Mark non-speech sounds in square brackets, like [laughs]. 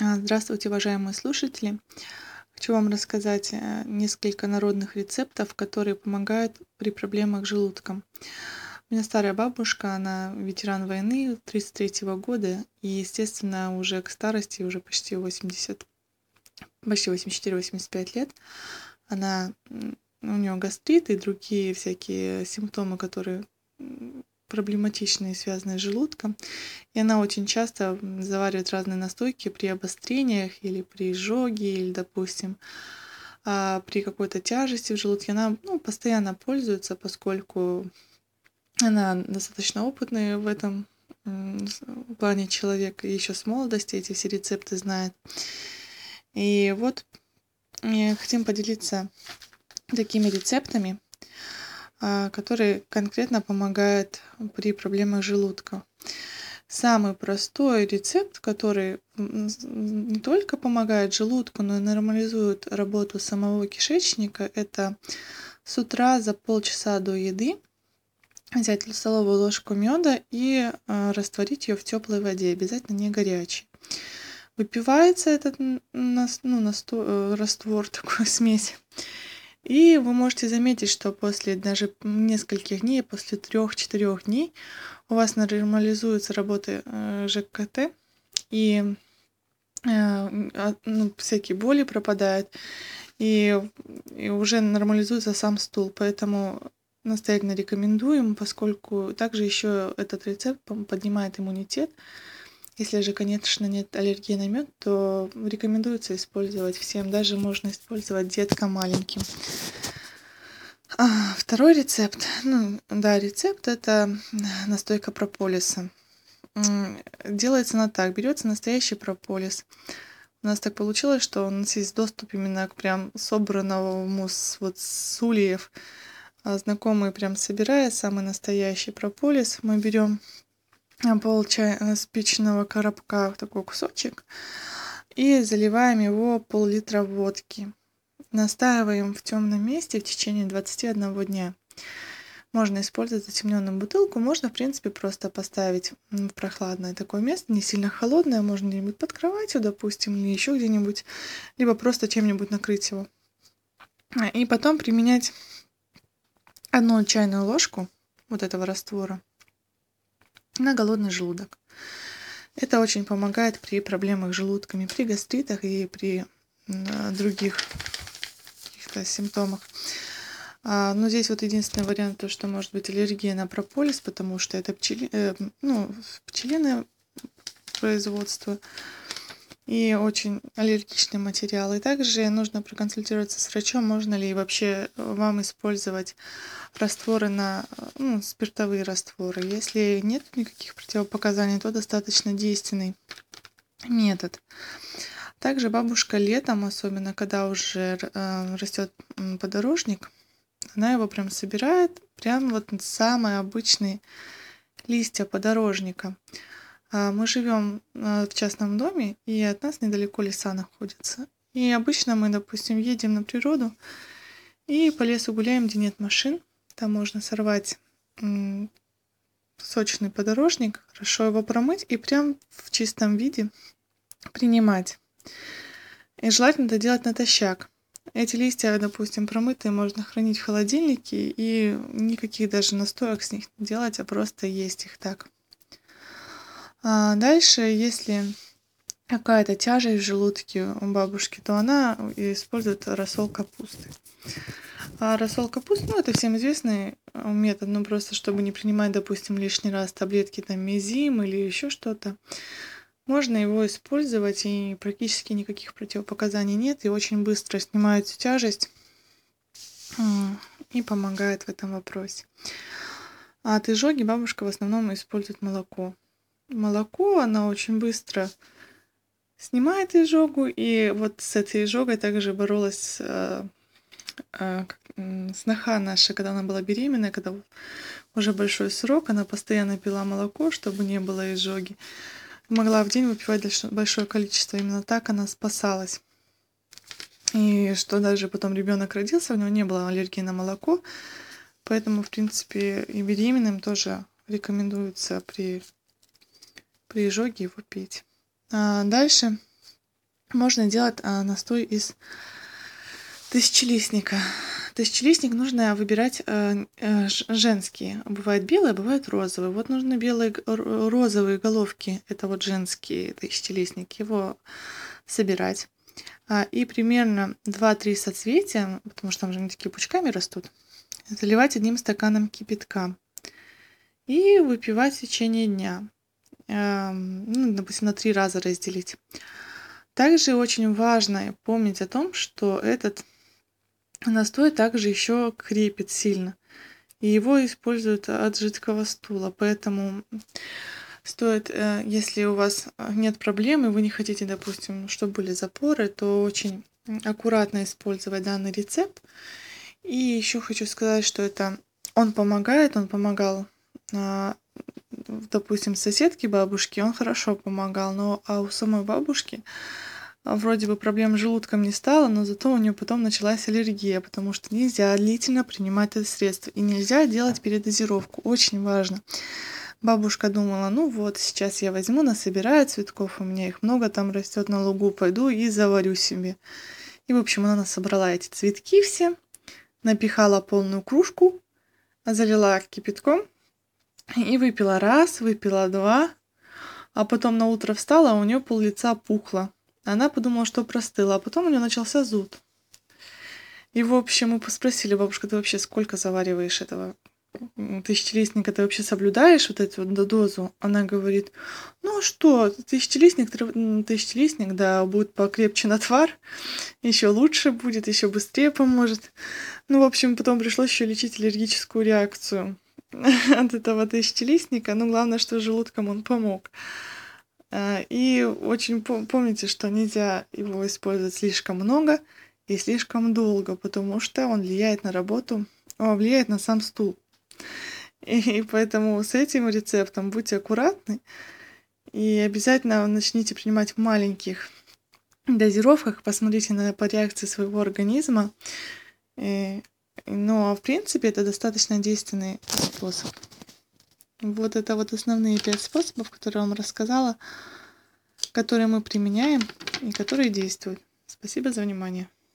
А, Здравствуйте, уважаемые слушатели! Хочу вам рассказать э, несколько народных рецептов, которые помогают при проблемах с желудком. У меня старая бабушка, она ветеран войны 33 года, и, естественно, уже к старости, уже почти 80, почти 84-85 лет, она, у нее гастрит и другие всякие симптомы, которые проблематичные, связанные с желудком. И она очень часто заваривает разные настойки при обострениях или при изжоге, или, допустим, а, при какой-то тяжести в желудке. Она ну, постоянно пользуется, поскольку она достаточно опытная в этом плане человек, еще с молодости эти все рецепты знает. И вот хотим поделиться такими рецептами, а, которые конкретно помогают при проблемах желудка. Самый простой рецепт, который не только помогает желудку, но и нормализует работу самого кишечника, это с утра за полчаса до еды взять столовую ложку меда и а, растворить ее в теплой воде, обязательно не горячей. Выпивается этот ну, насто, э, раствор, [laughs] такой смесь и вы можете заметить, что после даже нескольких дней, после трех-четырех дней у вас нормализуется работа э, ЖКТ, и э, а, ну, всякие боли пропадают, и, и уже нормализуется сам стул. Поэтому настоятельно рекомендуем, поскольку также еще этот рецепт поднимает иммунитет, если же, конечно, нет аллергии на мед, то рекомендуется использовать всем. Даже можно использовать деткам маленьким. А, второй рецепт. Ну, да, рецепт это настойка прополиса. Делается она так. Берется настоящий прополис. У нас так получилось, что у нас есть доступ именно к прям собранному с, вот, с ульев. А знакомые прям собирая самый настоящий прополис, мы берем пол спичного коробка такой кусочек и заливаем его пол-литра водки. Настаиваем в темном месте в течение 21 дня. Можно использовать затемненную бутылку, можно, в принципе, просто поставить в прохладное такое место, не сильно холодное, можно где-нибудь под кроватью, допустим, или еще где-нибудь, либо просто чем-нибудь накрыть его. И потом применять одну чайную ложку вот этого раствора на голодный желудок. Это очень помогает при проблемах с желудками, при гастритах и при других каких-то симптомах. А, но здесь вот единственный вариант, то, что может быть аллергия на прополис, потому что это пчели, э, ну, пчелиное производство и очень аллергичный материал. И также нужно проконсультироваться с врачом, можно ли вообще вам использовать растворы на ну, спиртовые растворы. Если нет никаких противопоказаний, то достаточно действенный метод. Также бабушка летом, особенно когда уже э, растет подорожник, она его прям собирает, прям вот самые обычные листья подорожника. А, мы живем а, в частном доме, и от нас недалеко леса находятся. И обычно мы, допустим, едем на природу и по лесу гуляем, где нет машин. Там можно сорвать сочный подорожник, хорошо его промыть и прям в чистом виде принимать. И желательно это делать натощак. Эти листья, допустим, промытые, можно хранить в холодильнике и никаких даже настоек с них не делать, а просто есть их так. А дальше, если какая-то тяжесть в желудке у бабушки, то она использует рассол капусты. А рассол капусты, ну, это всем известный э, метод, ну, просто чтобы не принимать, допустим, лишний раз таблетки там мезим или еще что-то. Можно его использовать, и практически никаких противопоказаний нет, и очень быстро снимает всю тяжесть и помогает в этом вопросе. А от изжоги бабушка в основном использует молоко молоко, она очень быстро снимает изжогу, и вот с этой изжогой также боролась э, э, сноха наша, когда она была беременная, когда уже большой срок, она постоянно пила молоко, чтобы не было изжоги. Могла в день выпивать большое количество, именно так она спасалась. И что даже потом ребенок родился, у него не было аллергии на молоко, поэтому, в принципе, и беременным тоже рекомендуется при при изжоге его пить. А дальше можно делать а, настой из тысячелистника. Тысячелистник нужно выбирать э, э, женские. Бывают белые, а бывают розовые. Вот нужны белые розовые головки. Это вот женские тысячелистник. Его собирать. А, и примерно 2-3 соцветия, потому что там же они такие пучками растут, заливать одним стаканом кипятка. И выпивать в течение дня. Эм, ну, допустим, на три раза разделить. Также очень важно помнить о том, что этот настой также еще крепит сильно. И его используют от жидкого стула. Поэтому стоит, э, если у вас нет проблем, и вы не хотите, допустим, чтобы были запоры, то очень аккуратно использовать данный рецепт. И еще хочу сказать, что это он помогает, он помогал, а, допустим, соседке бабушке, он хорошо помогал, но а у самой бабушки а, вроде бы проблем с желудком не стало, но зато у нее потом началась аллергия, потому что нельзя длительно принимать это средство и нельзя делать передозировку. Очень важно. Бабушка думала, ну вот, сейчас я возьму, насобираю цветков, у меня их много там растет на лугу, пойду и заварю себе. И, в общем, она собрала эти цветки все, напихала полную кружку, залила кипятком и выпила раз, выпила два, а потом на утро встала, а у нее пол лица пухло. Она подумала, что простыла, а потом у нее начался зуд. И, в общем, мы спросили, бабушка, ты вообще сколько завариваешь этого тысячелистника, ты вообще соблюдаешь вот эту вот дозу? Она говорит, ну что, тысячелистник, тысячелистник, да, будет покрепче на твар, еще лучше будет, еще быстрее поможет. Ну, в общем, потом пришлось еще лечить аллергическую реакцию [laughs] от этого тысячелистника. Ну, главное, что желудком он помог. А, и очень помните, что нельзя его использовать слишком много и слишком долго, потому что он влияет на работу, он влияет на сам стул. И поэтому с этим рецептом будьте аккуратны и обязательно начните принимать в маленьких дозировках, посмотрите на по реакции своего организма. И, но в принципе это достаточно действенный способ. Вот это вот основные пять способов, которые я вам рассказала, которые мы применяем и которые действуют. Спасибо за внимание.